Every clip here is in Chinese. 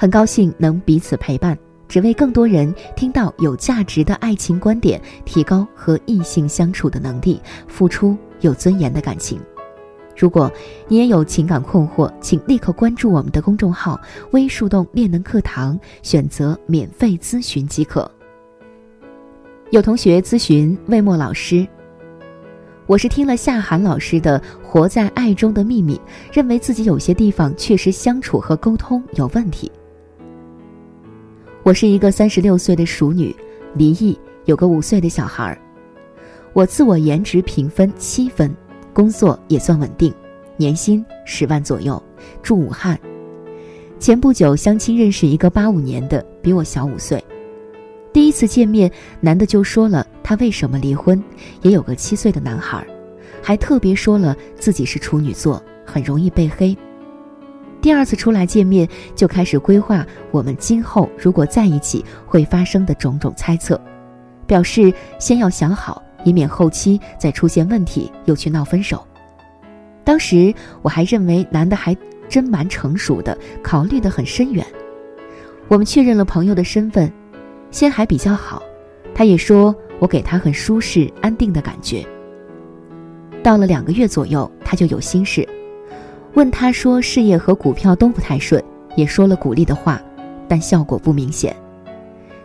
很高兴能彼此陪伴，只为更多人听到有价值的爱情观点，提高和异性相处的能力，付出有尊严的感情。如果你也有情感困惑，请立刻关注我们的公众号“微树洞恋能课堂”，选择免费咨询即可。有同学咨询魏墨老师，我是听了夏涵老师的《活在爱中的秘密》，认为自己有些地方确实相处和沟通有问题。我是一个三十六岁的熟女，离异，有个五岁的小孩儿。我自我颜值评分七分，工作也算稳定，年薪十万左右，住武汉。前不久相亲认识一个八五年的，比我小五岁。第一次见面，男的就说了他为什么离婚，也有个七岁的男孩，还特别说了自己是处女座，很容易被黑。第二次出来见面，就开始规划我们今后如果在一起会发生的种种猜测，表示先要想好，以免后期再出现问题又去闹分手。当时我还认为男的还真蛮成熟的，考虑的很深远。我们确认了朋友的身份，先还比较好，他也说我给他很舒适安定的感觉。到了两个月左右，他就有心事。问他说事业和股票都不太顺，也说了鼓励的话，但效果不明显，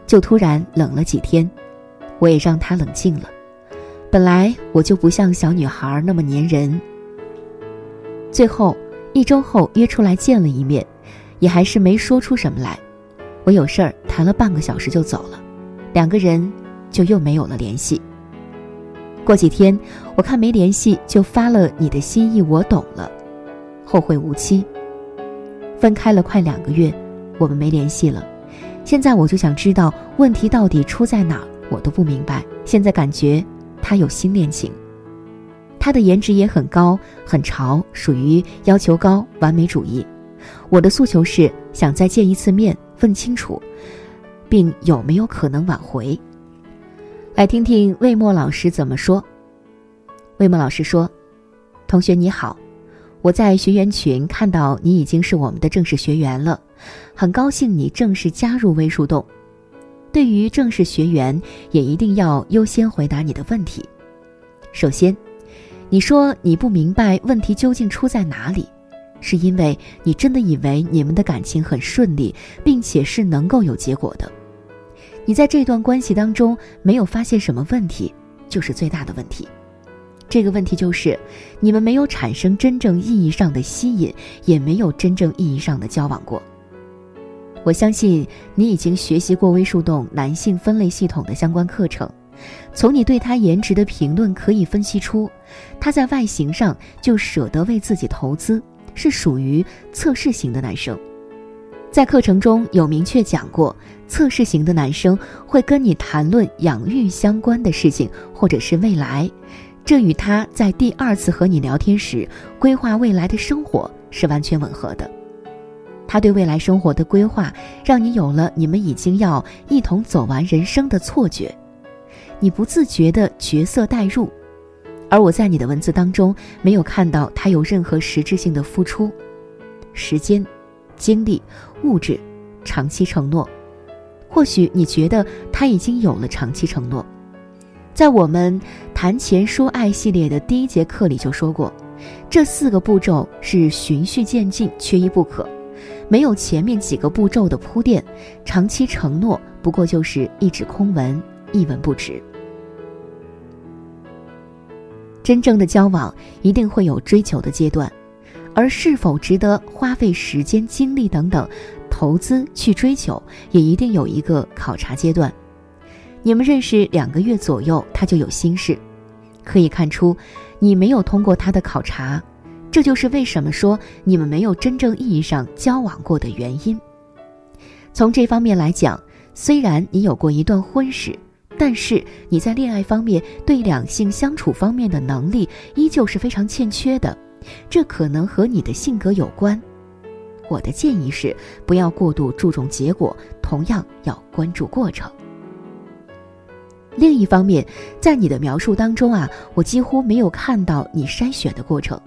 就突然冷了几天，我也让他冷静了。本来我就不像小女孩那么粘人。最后一周后约出来见了一面，也还是没说出什么来。我有事儿谈了半个小时就走了，两个人就又没有了联系。过几天我看没联系，就发了你的心意，我懂了。后会无期。分开了快两个月，我们没联系了。现在我就想知道问题到底出在哪儿，我都不明白。现在感觉他有新恋情，他的颜值也很高，很潮，属于要求高、完美主义。我的诉求是想再见一次面，问清楚，并有没有可能挽回。来听听魏墨老师怎么说。魏墨老师说：“同学你好。”我在学员群看到你已经是我们的正式学员了，很高兴你正式加入微树洞。对于正式学员，也一定要优先回答你的问题。首先，你说你不明白问题究竟出在哪里，是因为你真的以为你们的感情很顺利，并且是能够有结果的。你在这段关系当中没有发现什么问题，就是最大的问题。这个问题就是，你们没有产生真正意义上的吸引，也没有真正意义上的交往过。我相信你已经学习过微树洞男性分类系统的相关课程，从你对他颜值的评论可以分析出，他在外形上就舍得为自己投资，是属于测试型的男生。在课程中有明确讲过，测试型的男生会跟你谈论养育相关的事情，或者是未来。这与他在第二次和你聊天时规划未来的生活是完全吻合的。他对未来生活的规划，让你有了你们已经要一同走完人生的错觉，你不自觉的角色代入。而我在你的文字当中没有看到他有任何实质性的付出，时间、精力、物质、长期承诺。或许你觉得他已经有了长期承诺。在我们谈钱说爱系列的第一节课里就说过，这四个步骤是循序渐进，缺一不可。没有前面几个步骤的铺垫，长期承诺不过就是一纸空文，一文不值。真正的交往一定会有追求的阶段，而是否值得花费时间、精力等等投资去追求，也一定有一个考察阶段。你们认识两个月左右，他就有心事，可以看出你没有通过他的考察，这就是为什么说你们没有真正意义上交往过的原因。从这方面来讲，虽然你有过一段婚史。但是你在恋爱方面对两性相处方面的能力依旧是非常欠缺的，这可能和你的性格有关。我的建议是不要过度注重结果，同样要关注过程。另一方面，在你的描述当中啊，我几乎没有看到你筛选的过程，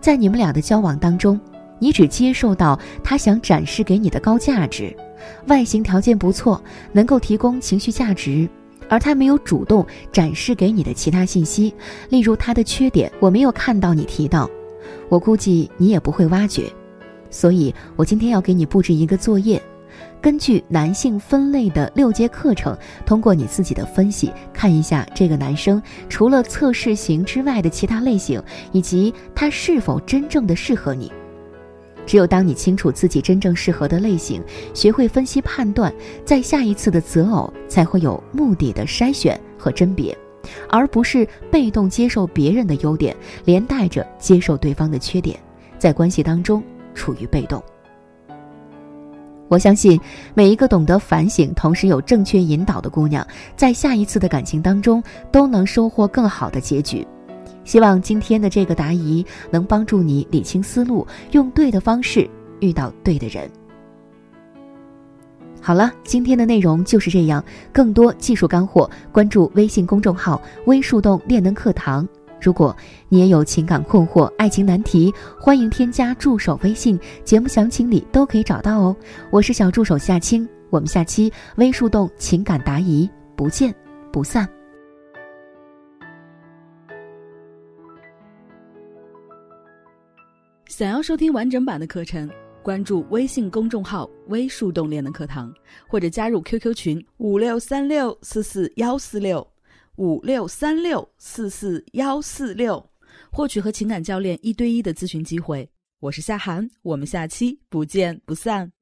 在你们俩的交往当中，你只接受到他想展示给你的高价值，外形条件不错，能够提供情绪价值。而他没有主动展示给你的其他信息，例如他的缺点，我没有看到你提到，我估计你也不会挖掘，所以我今天要给你布置一个作业，根据男性分类的六节课程，通过你自己的分析，看一下这个男生除了测试型之外的其他类型，以及他是否真正的适合你。只有当你清楚自己真正适合的类型，学会分析判断，在下一次的择偶才会有目的的筛选和甄别，而不是被动接受别人的优点，连带着接受对方的缺点，在关系当中处于被动。我相信每一个懂得反省，同时有正确引导的姑娘，在下一次的感情当中都能收获更好的结局。希望今天的这个答疑能帮助你理清思路，用对的方式遇到对的人。好了，今天的内容就是这样。更多技术干货，关注微信公众号“微树洞练能课堂”。如果你也有情感困惑、爱情难题，欢迎添加助手微信，节目详情里都可以找到哦。我是小助手夏青，我们下期微树洞情感答疑不见不散。想要收听完整版的课程，关注微信公众号“微树洞练的课堂”，或者加入 QQ 群五六三六四四幺四六五六三六四四幺四六，获取和情感教练一对一的咨询机会。我是夏涵，我们下期不见不散。